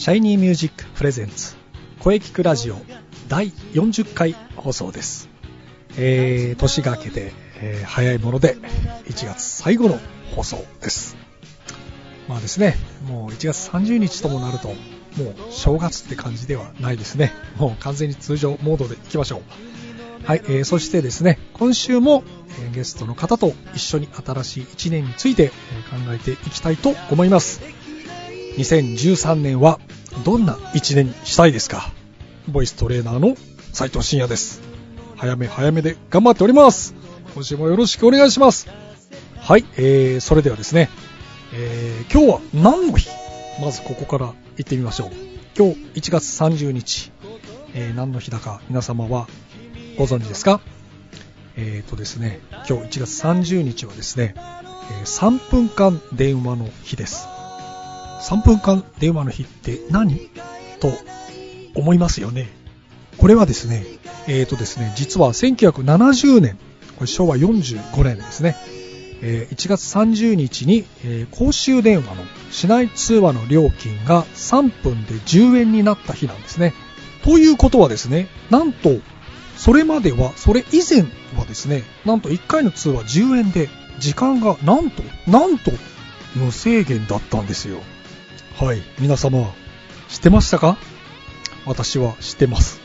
シャイニーミュージックプレゼンツ声聞くラジオ第40回放送です。えー、年が明けて、えー早いもので1月最後の放送です。まあですね、もう1月30日ともなると、もう正月って感じではないですね。もう完全に通常モードでいきましょう。はい、えーそしてですね、今週も、えゲストの方と一緒に新しい1年について、え考えていきたいと思います。2013年はどんな1年にしたいですか？ボイストレーナーの斉藤慎也です。早め早めで頑張っております。今週もよろしくお願いします。はい、えー、それではですね、えー、今日は何の日？まずここから行ってみましょう。今日1月30日、えー何の日だか皆様はご存知ですか？えーとですね、今日1月30日はですね、え3分間電話の日です。3分間電話の日って何？と思いますよね。これはですね、えーとですね、実は1970年、これ昭和45年ですね、え1月30日に、え公衆電話の市内通話の料金が3分で10円になった日なんですね。ということはですね、なんと、それまでは、それ以前はですね、なんと1回の通話10円で、時間がなんと、なんと、無制限だったんですよ。はい、皆様、知ってましたか？私は知ってます。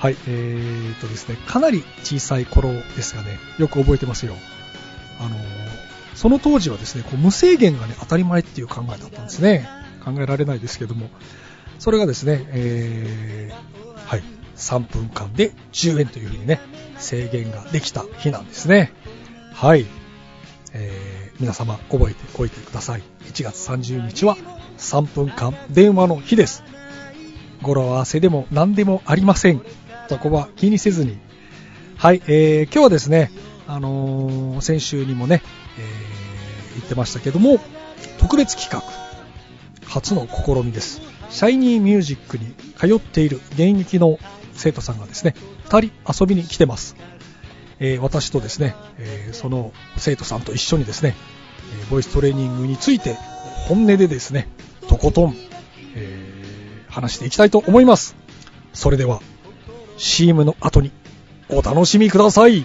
はい、えーとですね、かなり小さい頃ですがね、よく覚えてますよ。あのその当時はですね、こう無制限がね、当たり前っていう考えだったんですね。考えられないですけども、それがですね、えーはい、3分間で10円というふうにね、制限ができた日なんですね。はい、えー皆様覚えておいてください。1月30日は3分間電話の日です。語呂合わせでも何でもありません。そこは気にせずに。はい、えー今日はですね、あのー先週にもね、えー言ってましたけども、特別企画、初の試みです。シャイニーミュージックに通っている現役の生徒さんがですね、2人遊びに来てます。えー私とですね、えーその生徒さんと一緒にですね、えーボイストレーニングについて本音でですね、とことん、えー話していきたいと思います。それでは、CM の後にお楽しみください。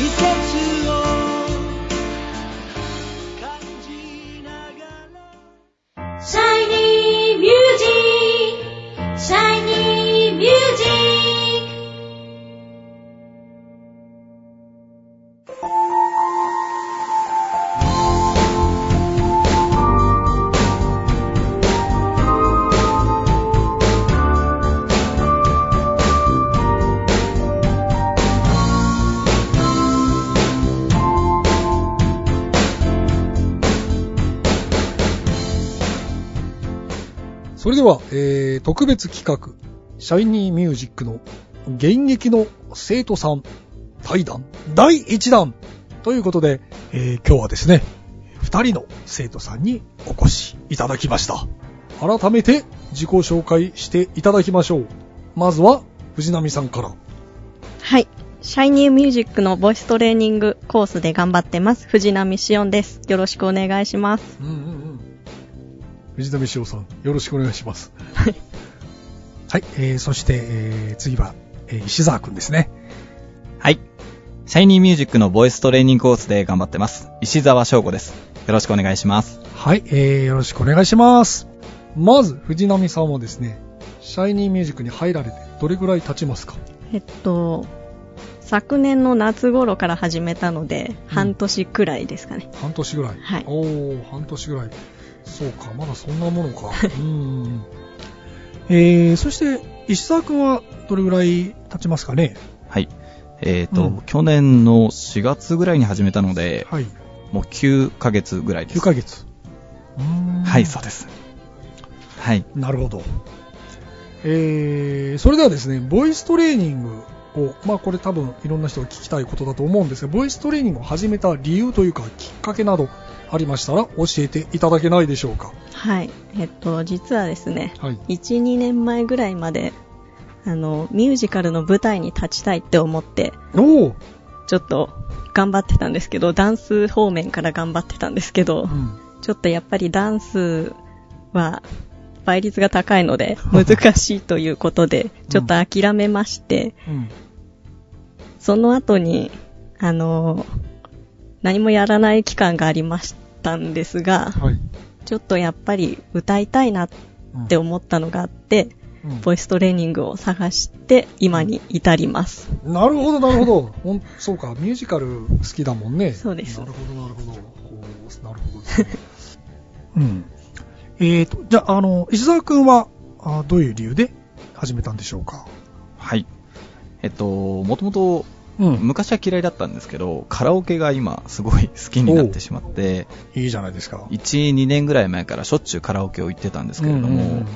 She said ー、特別企画、シャイニーミュージックの現役の生徒さん対談第1弾ということで、えー今日はですね、2人の生徒さんにお越しいただきました。改めて自己紹介していただきましょう。まずは藤波さんから。はい。シャイニーミュージックのボイストレーニングコースで頑張ってます。藤波しおんです。よろしくお願いします。うんうんうん。藤波翔さん、よろしくお願いします。はい。はい、えー、そして、えー、次は、えー石沢くんですね。はい。シャイニーミュージックのボイストレーニングコースで頑張ってます。石沢翔吾です。よろしくお願いします。はい、えー、よろしくお願いします。まず、藤波さんはですね、シャイニーミュージックに入られてどれぐらい経ちますか？えっと、昨年の夏頃から始めたので、半年くらいですかね。半年ぐらい。はいおー、半年ぐらい。そうか、まだそんなものか。うん。えー、そして、石沢くんはどれぐらい経ちますかね？はい。えっ、と、うん去年の4月ぐらいに始めたので、はい。もう9ヶ月ぐらいです。9ヶ月。うーんはい、そうです。はい。なるほど。えー、それではですね、ボイストレーニングを、まあこれ多分いろんな人が聞きたいことだと思うんですが、ボイストレーニングを始めた理由というか、きっかけなどありましたら教えていただけないでしょうか。はい。えっと、実はですね、はい。1、2年前ぐらいまで、あの、ミュージカルの舞台に立ちたいって思って、おお、ちょっと頑張ってたんですけど、ダンス方面から頑張ってたんですけど、うん。ちょっとやっぱりダンスは倍率が高いので 難しいということで、ちょっと諦めまして、うん。その後に、あの、何もやらない期間がありましたんですが、はい。ちょっとやっぱり歌いたいなって思ったのがあって、うんボイストレーニングを探して今に至ります。なるほど、なるほど。ほんそうか、ミュージカル好きだもんね。そうですなるほど、なるほど。なるほど。うん。えーと、じゃあ、あの、石沢くんは、あどういう理由で始めたんでしょうか？はい。えっと、もともと、うん。昔は嫌いだったんですけど、カラオケが今すごい好きになってしまって、いいじゃないですか。1、2年ぐらい前からしょっちゅうカラオケを行ってたんですけれども、うんうんうんうん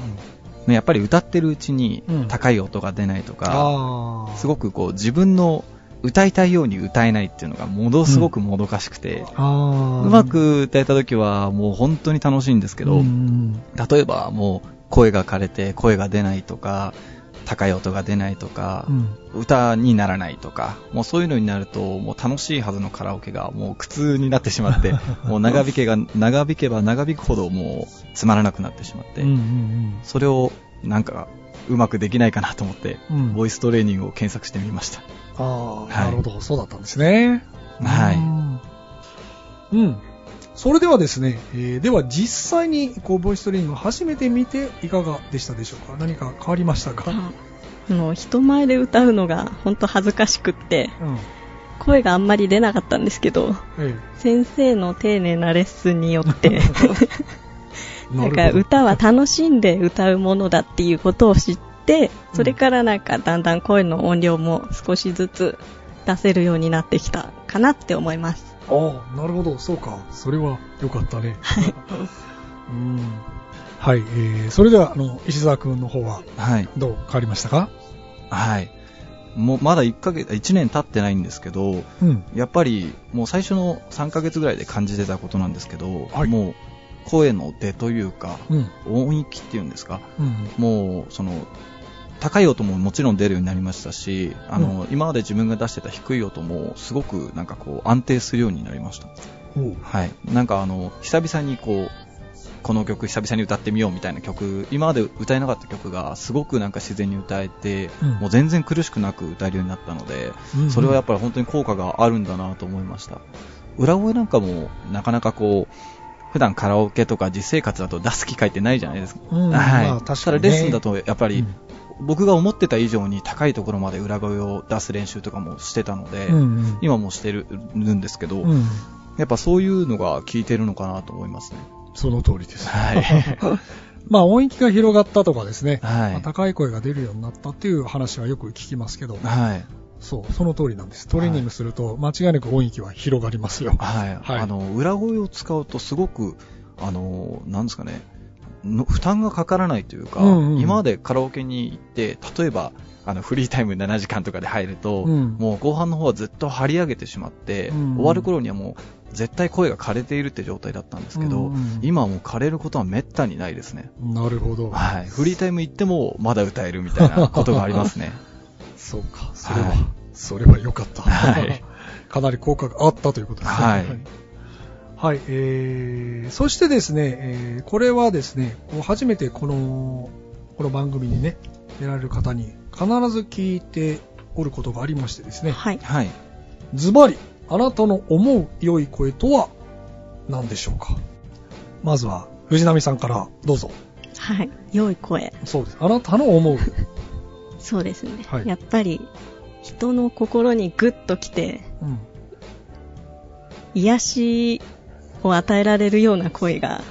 ねやっぱり歌ってるうちにうん高い音が出ないとか、ああ。すごくこう自分の歌いたいように歌えないっていうのがものすごくもどかしくて、ああ。うまく歌えた時はもう本当に楽しいんですけど、うん例えばもう声が枯れて声が出ないとか、高い音が出ないとかう、ん。歌にならないとか、もうそういうのになると、もう楽しいはずのカラオケがもう苦痛になってしまって、もう長引けが、長引けば長引くほどもうつまらなくなってしまって、うんうんそれをなんかうまくできないかなと思って、うん。うん。ボイストレーニングを検索してみました。ああ、はいなるほど。そうだったんですね。はいい。うん。それではですね、えーでは実際にこうボイストレーニングを初めて見ていかがでしたでしょうか？何か変わりましたか？あの、人前で歌うのが本当恥ずかしくって、うん。声があんまり出なかったんですけど、え先生の丁寧なレッスンによって、え。なんか歌は楽しんで歌うものだっていうことを知って、それからなんかだんだん声の音量も少しずつ出せるようになってきたかなって思います。ああ、なるほど。そうか。それは良かったね。うん。はい。えー、それでは、あの、石澤くんの方ははい。どう変わりましたか？はい。もうまだ1ヶ月、1年経ってないんですけど、うん。やっぱりもう最初の3ヶ月ぐらいで感じてたことなんですけど、はいもう声の出というか、うん。音域っていうんですか、うん。もうその、高い音ももちろん出るようになりましたし、あの、今まで自分が出してた低い音もすごくなんかこう安定するようになりました。はい。なんかあの、久々にこう、この曲久々に歌ってみようみたいな曲、今まで歌えなかった曲がすごくなんか自然に歌えて、うんもう全然苦しくなく歌えるようになったので、うんそれはやっぱり本当に効果があるんだなと思いました。裏声なんかもなかなかこう、普段カラオケとか実生活だと出す機会ってないじゃないですか。うんはい。まあ確かにねただレッスンだとやっぱり、うん僕が思ってた以上に高いところまで裏声を出す練習とかもしてたので、うんうん。今もしてるんですけど、うん。やっぱそういうのが効いてるのかなと思いますね。その通りです。はい。まあ音域が広がったとかですね、はいまあ高い声が出るようになったっていう話はよく聞きますけど、はい。そう、その通りなんです。トレーニングすると間違いなく音域は広がりますよ。はい。はいあの、裏声を使うとすごく、あの、なんですかね、の負担がかからないというか、うんうん今までカラオケに行って、例えば、あの、フリータイム7時間とかで入ると、うんもう後半の方はずっと張り上げてしまって、うん終わる頃にはもう絶対声が枯れているって状態だったんですけど、うんうん今はもう枯れることはめったにないですね。なるほど。はい。フリータイム行ってもまだ歌えるみたいなことがありますね。そうか、それは、はいそれは良かった。はい かなり効果があったということですね。はいはい、えー、そしてですね、えーこれはですね、こう初めてこの、この番組にね、出られる方に必ず聞いておることがありましてですね、はい。はい。ズバリ、あなたの思う良い声とは何でしょうか？まずは、藤波さんからどうぞ。はい。良い声。そうです。あなたの思う。そうですね。はいやっぱり、人の心にグッと来て、うん。癒しを与えられるような声が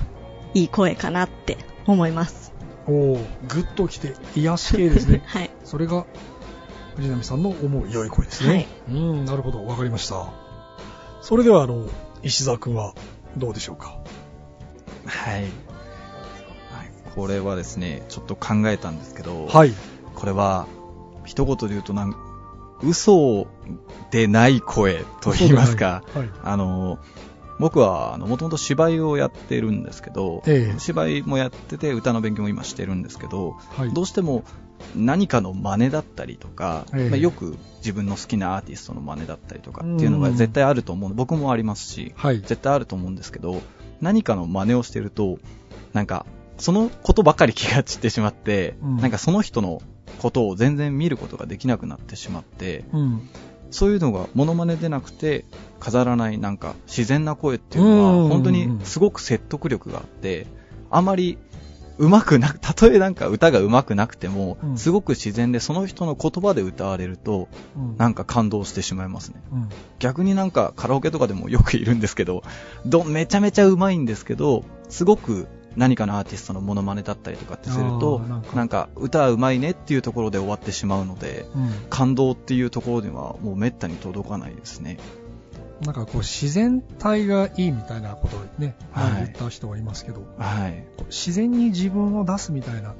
いい声かなって思います。。おー、ぐっときて、癒し系ですね はい。それが、藤波さんの思う良い声ですね。はいうん、なるほど、わかりました。それでは、あの、石澤くんはどうでしょうか？はい。はいこれはですね、ちょっと考えたんですけど、はい。これは、一言で言うとなん、嘘でない声と言いますか、はい。あの、僕は、あの、もともと芝居をやってるんですけど、ええ芝居もやってて、歌の勉強も今してるんですけど、はい。どうしても何かの真似だったりとか、ええまあ、よく自分の好きなアーティストの真似だったりとかっていうのが絶対あると思う。僕もありますし、はい。絶対あると思うんですけど、何かの真似をしてると、なんか、そのことばかり気が散ってしまって、うんなんかその人のことを全然見ることができなくなってしまって、うん。そういうのがモノマネでなくて、飾らないなんか自然な声っていうのうんは、本当にすごく説得力があって、あまり上手くなく、たとえなんか歌が上手くなくてもう、んすごく自然でその人の言葉で歌われると、うん。なんか感動してしまいますね。うん。逆になんかカラオケとかでもよくいるんですけど、どめちゃめちゃ上手いんですけど、すごく何かのアーティストのモノマネだったりとかってするとなんか、歌は上手いねっていうところで終わってしまうので、うん。感動っていうところではもうめったに届かないですね。なんかこう、自然体がいいみたいなことをね、はい前言った人がいますけど、はい。自然に自分を出すみたいな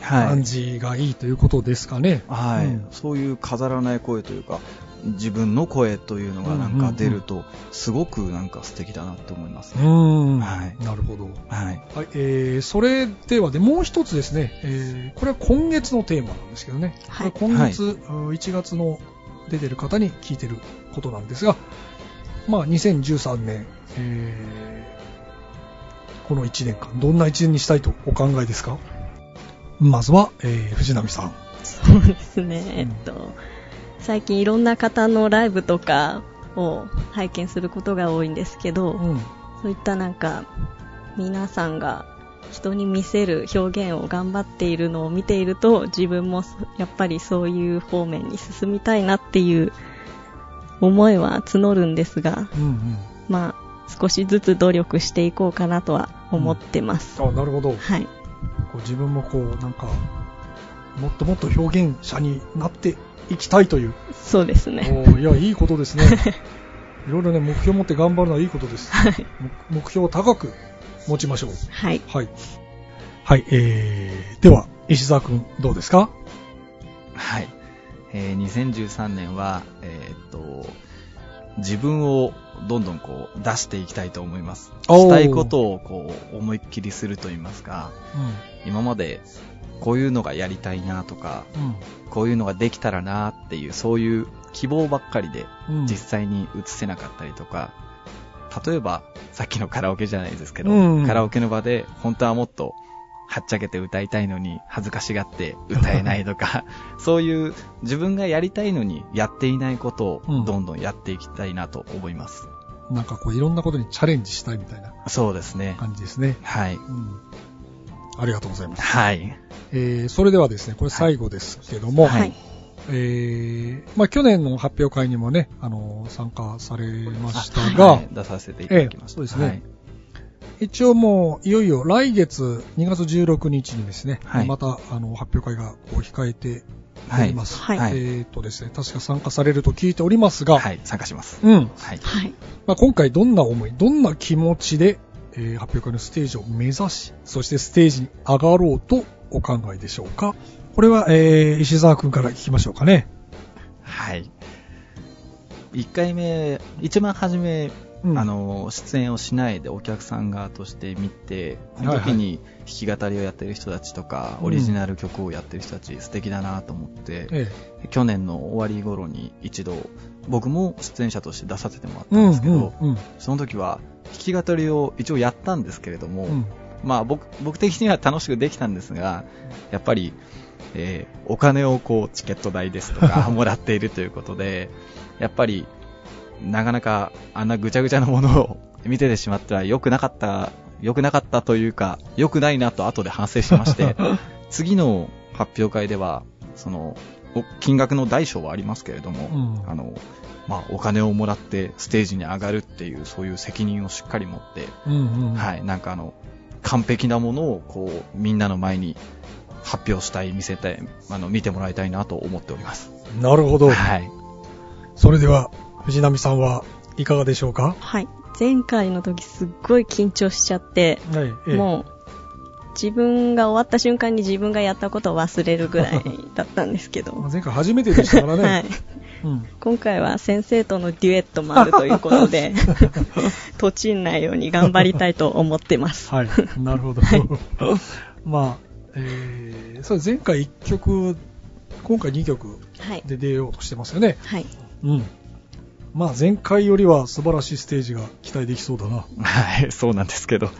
はい。感じがいいということですかね。はい、うんそういう飾らない声というか、自分の声というのがなんか出ると、すごくなんか素敵だなって思いますね。うーん。はいなるほど。はい。はい、えー、それではで、もう一つですね、えー、これは今月のテーマなんですけどね、はいこれ今月、うん1月の出てる方に聞いてることなんですが、まあ、2013年、えー、この1年間、どんな1年にしたいとお考えですか？まずは、えー、藤波さん。そうですね。えっと、最近いろんな方のライブとかを拝見することが多いんですけど、うん。そういったなんか、皆さんが人に見せる表現を頑張っているのを見ていると、自分もそやっぱりそういう方面に進みたいなっていう思いは募るんですが、うんうん。まあ、少しずつ努力していこうかなとは思ってます。あ、なるほど。はい。こう自分もこう、なんか、もっともっと表現者になっていきたいという。そうですね。おーいや、いいことですね。いろいろね、目標持って頑張るのはいいことです。はい。目目標を高く持ちましょう。はい。はい。はい、えー、では、石澤くん、どうですか？はい。えー2013年は、えーっと、自分をどんどんこう出していきたいと思います。したいことをこう思いっきりすると言いますか、今までこういうのがやりたいなとか、うん。こういうのができたらなっていう、そういう希望ばっかりでうん。実際に移せなかったりとか、例えばさっきのカラオケじゃないですけど、うんカラオケの場で本当はもっとはっちゃけて歌いたいのに恥ずかしがって歌えないとか、そういう自分がやりたいのにやっていないことうんをどんどんやっていきたいなと思います。なんかこう、いろんなことにチャレンジしたいみたいなそうですね。感じですね。はい。うん。ありがとうございます。はい。えー、それではですね、これ最後ですけども、はいえー、まあ去年の発表会にもね、あの、参加されましたはが、い出させていただきました。ええそうですね一応もう、いよいよ来月2月16日にですね、はいまた、あの、発表会がこう控えてはい。おります。はいはいえーとですね、確か参加されると聞いておりますが、はい。参加します。うん。はい。はい。まあ、今回どんな思い、どんな気持ちでえー発表会のステージを目指し、そしてステージに上がろうとお考えでしょうか？これは、えー石澤くんから聞きましょうかね。はい。1回目、一番初め、うん。あの、出演をしないでお客さん側として見て、そのはいはい。時に弾き語りをやってる人たちとか、うん。オリジナル曲をやってる人たち素敵だなと思って、え去年の終わり頃に一度、僕も出演者として出させてもらったんですけど、うん。その時は弾き語りを一応やったんですけれども、うん。まあ僕、僕的には楽しくできたんですが、やっぱり、えーお金をこう、チケット代ですとか、もらっているということで、やっぱり、なかなか、あんなぐちゃぐちゃなものを見ててしまっては良くなかった、良くなかったというか、良くないなと後で反省しまして、次の発表会では、その、お金額の大小はありますけれども、うんあの、まあ、お金をもらってステージに上がるっていう、そういう責任をしっかり持って、うんうんはい、なんかあの、完璧なものを、こう、みんなの前に発表したい、見せたい、あの、見てもらいたいなと思っております。なるほど。はい。それでは、藤波さんはいかがでしょうか？はい。前回の時すっごい緊張しちゃって、はい。ええもう、自分が終わった瞬間に自分がやったことを忘れるぐらい だったんですけど。まあ前回初めてでしたからね。はい。うん。今回は先生とのデュエットもあるということで、とちんないように頑張りたいと思ってます。はい。なるほど。まあ、えー、そう前回1曲、今回2曲はい。で出ようとしてますよね。はい。うん。まあ前回よりは素晴らしいステージが期待できそうだな。はい、そうなんですけど。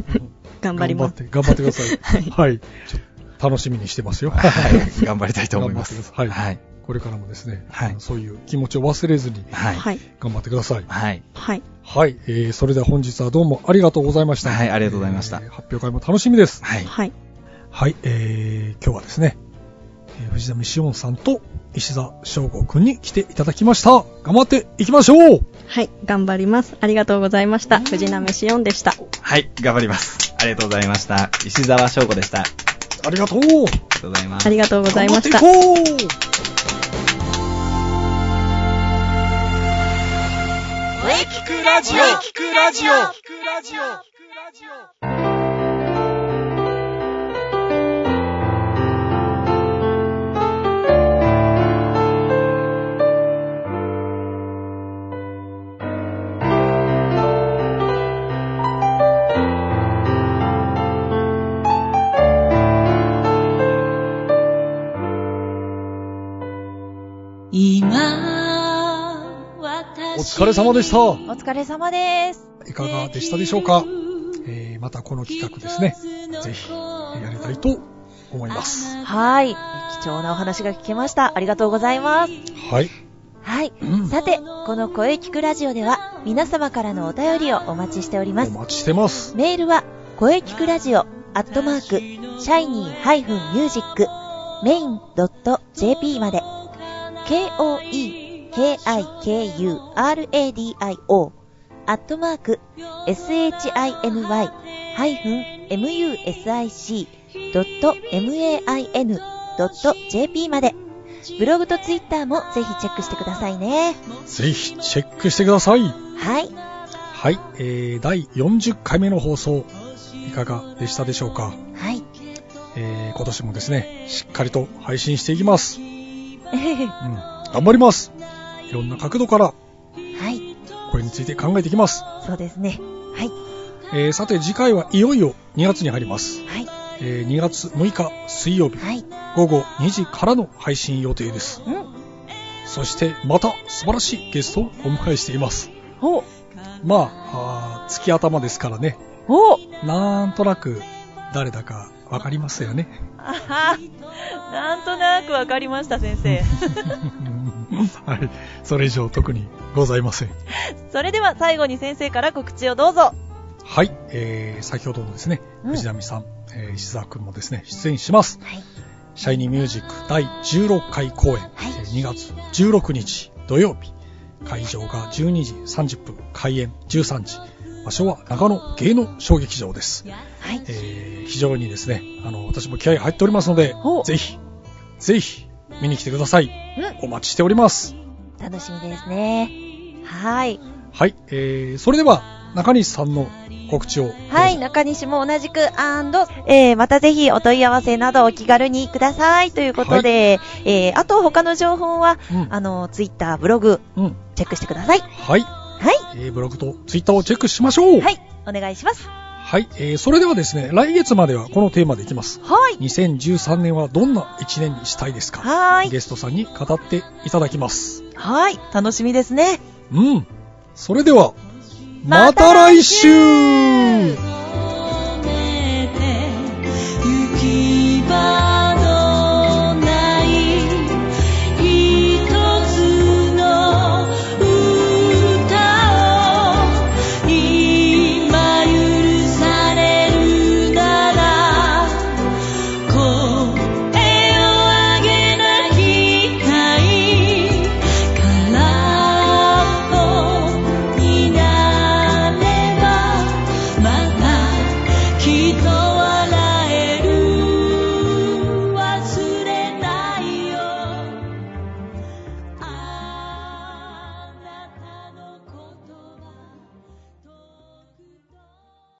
頑張ります。頑張って、頑張ってください。はいはい。ちょっと楽しみにしてますよ。はい、頑張りたいと思います。頑張ってくださいはい。これからもですね、はいそういう気持ちを忘れずにはい。はい。頑張ってください。はい。はい。はい。えー、それでは本日はどうもありがとうございました。はいありがとうございましたえー発表会も楽しみです。はい。はい。はい。えー、今日はですね、えー藤波しおんさんと石田翔吾くんに来ていただきました。頑張っていきましょうはい。頑張ります。ありがとうございました。藤波しおんでした。はい、頑張ります。ありがとうございました。石沢翔子でした。ありありがとうがとうございますあ。りがとうございました。頑張っていこう声聞くラジオ聞くラジオ今お疲れ様でした。お疲れ様です。いかがでしたでしょうか、えー、またこの企画ですね、ぜひやりたいと思います。はい。貴重なお話が聞けました。ありがとうございます。はい。はい。うんさて、この声聞くラジオでは、皆様からのお便りをお待ちしております。お待ちしてます。メールは、声聞くラジオ、アットマーク、シャイニー -music、メイン .jp まで、k-o-e-k-i-k-u-r-a-d-i-o、アットマーク、shiny-music.main.jp まで、ブログとツイッターもぜひチェックしてくださいね。ぜひチェックしてください。はい。はい。えー、第40回目の放送、いかがでしたでしょうか？はい。えー、今年もですね、しっかりと配信していきます。うん。は頑張ります。いろんな角度から、い。これについて考えていきます。そうですね。はい。えー、さて次回はいよいよ2月に入ります。はい。えー、2月6日水曜日、はい。午後2時からの配信予定です。うん。そしてまた素晴らしいゲストをお迎えしています。ほう。まあ、あー月頭ですからね、ほう。なんとなく誰だかわかりますよね。あは。なんとなくわかりました、先生。はい。それ以上特にございません。それでは最後に先生から告知をどうぞ。はい。えー、先ほどのですね、うん藤波さん、えー石澤くんもですね、出演します。はい。シャイニーミュージック第16回公演、はいえー2月16日土曜日。会場が12時30分、開演13時。場所は長野芸能小劇場です。はい。えー非常にですね、あの、私も気合入っておりますのでぜひ、ぜひ、見に来てください。うお待ちしております。楽しみですね。はい。はい、えー、それでは、中西さんの告知を。はい、中西も同じく、アンド、えー、またぜひお問い合わせなどお気軽にくださいということで、えー、あと他の情報は、うんあの、ツイッター、ブログ、うん。チェックしてください。はい。はい。えー、ブログとツイッターをチェックしましょう。はい、お願いします。はい、えー、それではですね、来月まではこのテーマでいきます。はい。2013年はどんな1年にしたいですか？はい。ゲストさんに語っていただきます。はい、楽しみですね。うん。それでは、また来週,、また来週